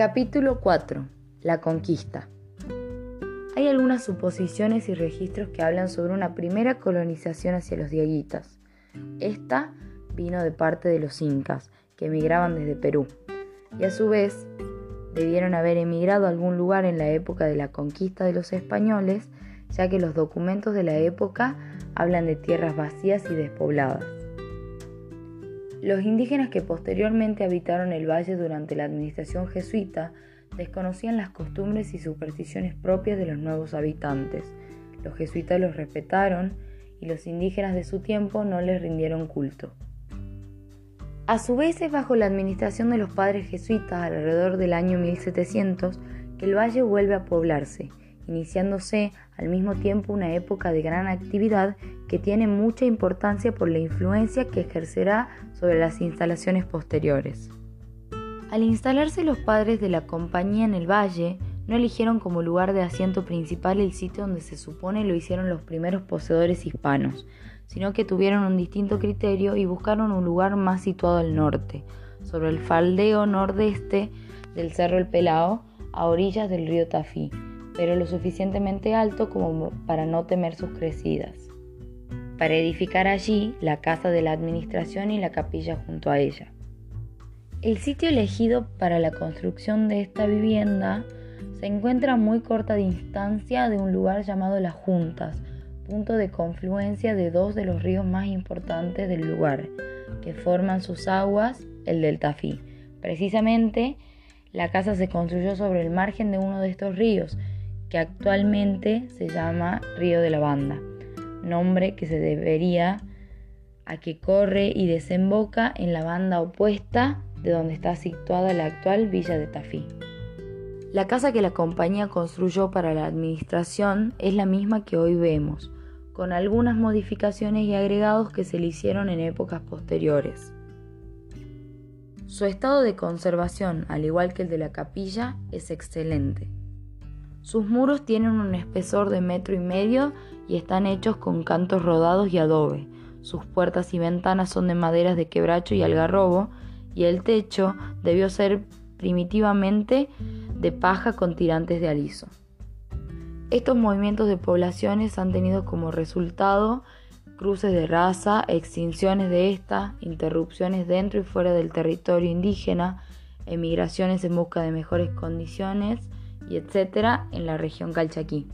Capítulo 4. La conquista. Hay algunas suposiciones y registros que hablan sobre una primera colonización hacia los diaguitas. Esta vino de parte de los incas, que emigraban desde Perú, y a su vez debieron haber emigrado a algún lugar en la época de la conquista de los españoles, ya que los documentos de la época hablan de tierras vacías y despobladas. Los indígenas que posteriormente habitaron el valle durante la administración jesuita desconocían las costumbres y supersticiones propias de los nuevos habitantes. Los jesuitas los respetaron y los indígenas de su tiempo no les rindieron culto. A su vez es bajo la administración de los padres jesuitas alrededor del año 1700 que el valle vuelve a poblarse iniciándose al mismo tiempo una época de gran actividad que tiene mucha importancia por la influencia que ejercerá sobre las instalaciones posteriores. Al instalarse los padres de la compañía en el valle, no eligieron como lugar de asiento principal el sitio donde se supone lo hicieron los primeros poseedores hispanos, sino que tuvieron un distinto criterio y buscaron un lugar más situado al norte, sobre el faldeo nordeste del Cerro El Pelao, a orillas del río Tafí, pero lo suficientemente alto como para no temer sus crecidas, para edificar allí la casa de la administración y la capilla junto a ella. El sitio elegido para la construcción de esta vivienda se encuentra a muy corta distancia de un lugar llamado Las Juntas, punto de confluencia de dos de los ríos más importantes del lugar, que forman sus aguas el del Tafí. Precisamente, la casa se construyó sobre el margen de uno de estos ríos, que actualmente se llama Río de la Banda, nombre que se debería a que corre y desemboca en la banda opuesta de donde está situada la actual villa de Tafí. La casa que la compañía construyó para la administración es la misma que hoy vemos, con algunas modificaciones y agregados que se le hicieron en épocas posteriores. Su estado de conservación, al igual que el de la capilla, es excelente. Sus muros tienen un espesor de metro y medio y están hechos con cantos rodados y adobe. Sus puertas y ventanas son de maderas de quebracho y algarrobo y el techo debió ser primitivamente de paja con tirantes de aliso. Estos movimientos de poblaciones han tenido como resultado cruces de raza, extinciones de esta, interrupciones dentro y fuera del territorio indígena, emigraciones en busca de mejores condiciones, y etcétera en la región Calchaquí.